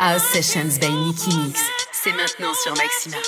House Sessions by Nicky Mix. C'est maintenant sur Maxima.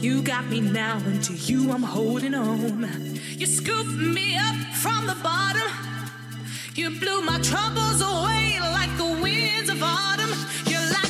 You got me now, and to you I'm holding on. You scooped me up from the bottom. You blew my troubles away like the winds of autumn. You're like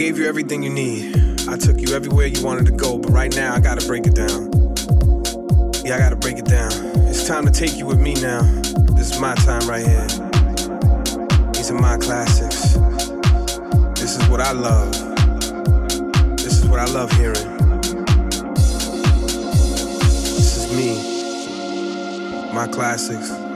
gave you everything you need. I took you everywhere you wanted to go, but right now I gotta break it down. Yeah, I gotta break it down. It's time to take you with me now. This is my time right here. These are my classics. This is what I love. This is what I love hearing. This is me. My classics.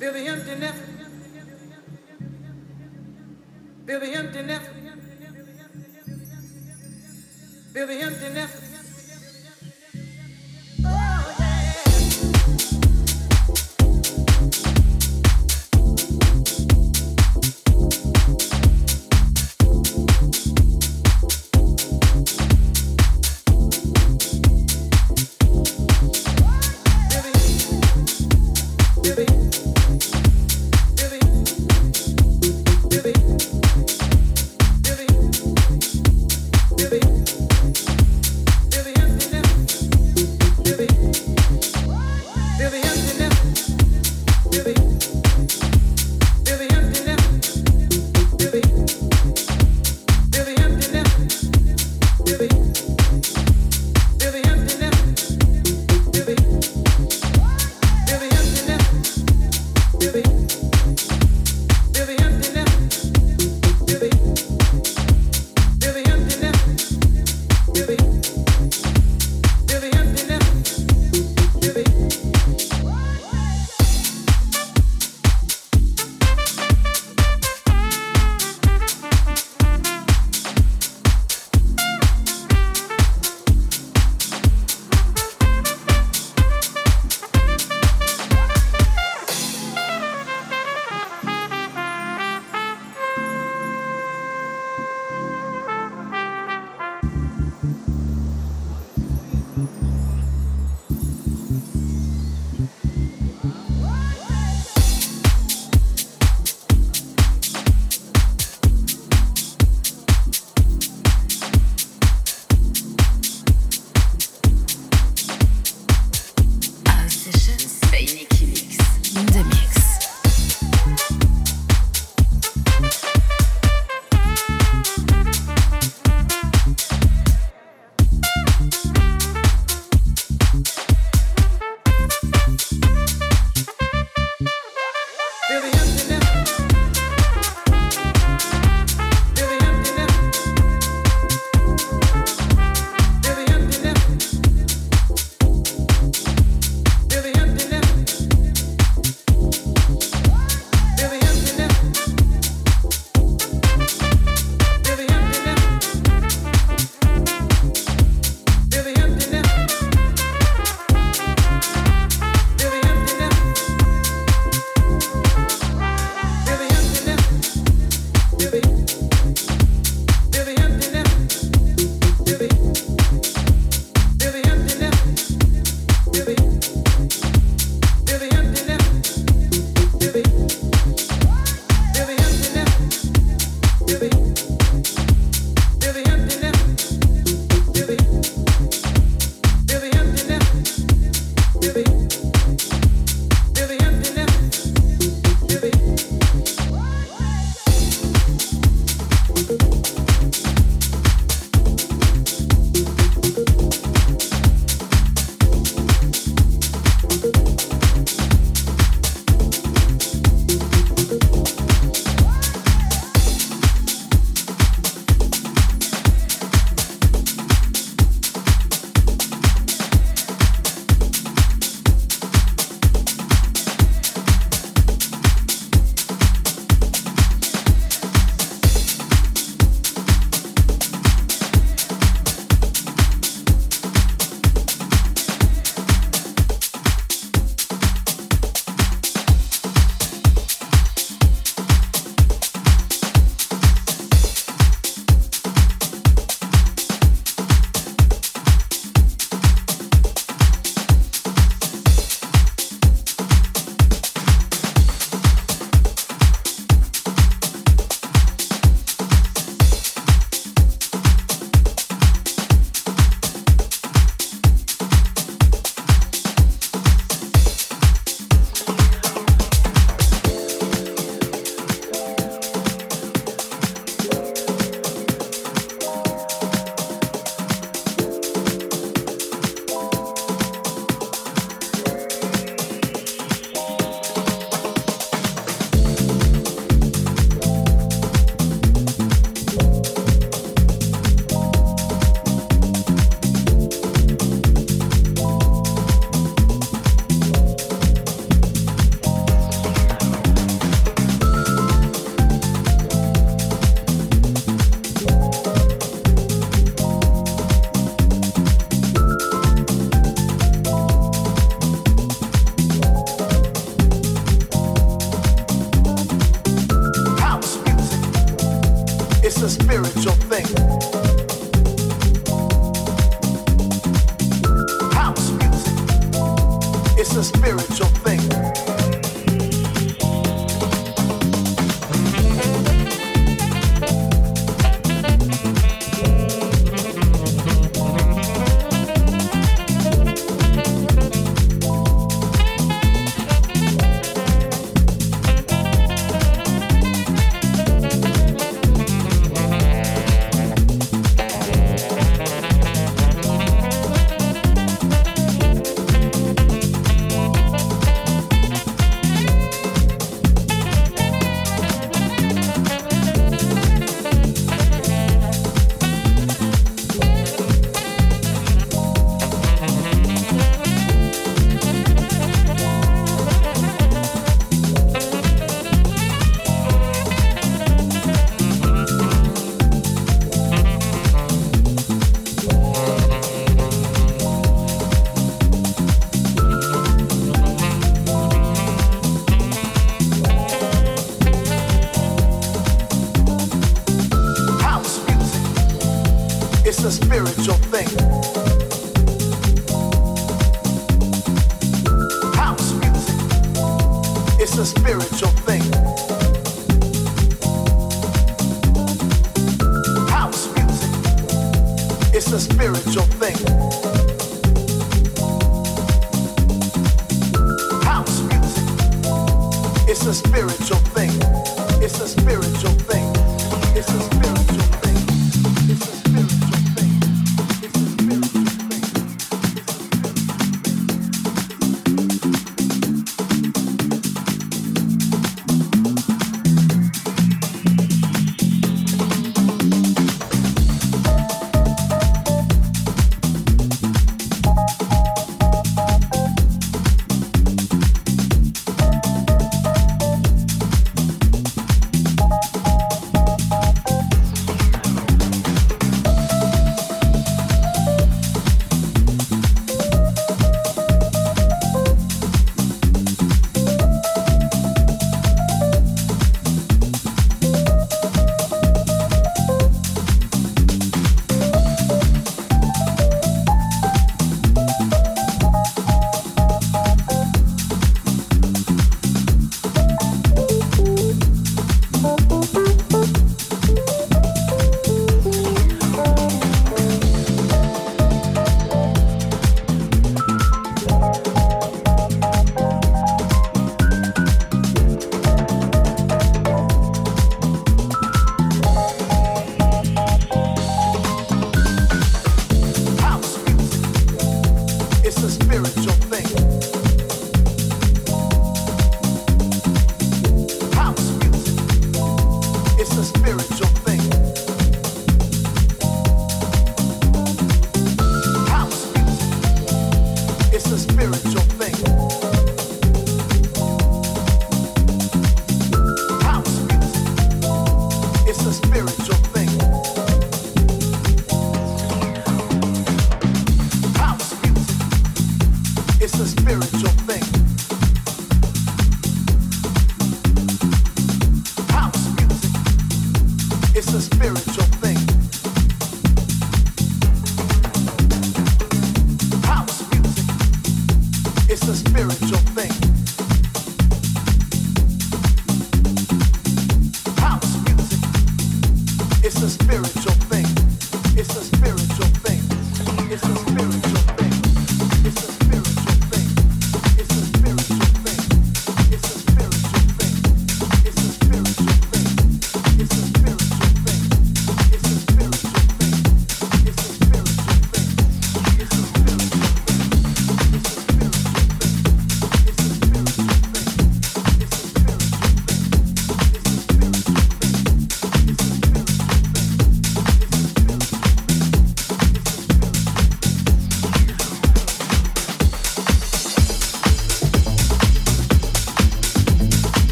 Billy Empty Nephew. Billy Empty Nephew. Billy Empty Nephew.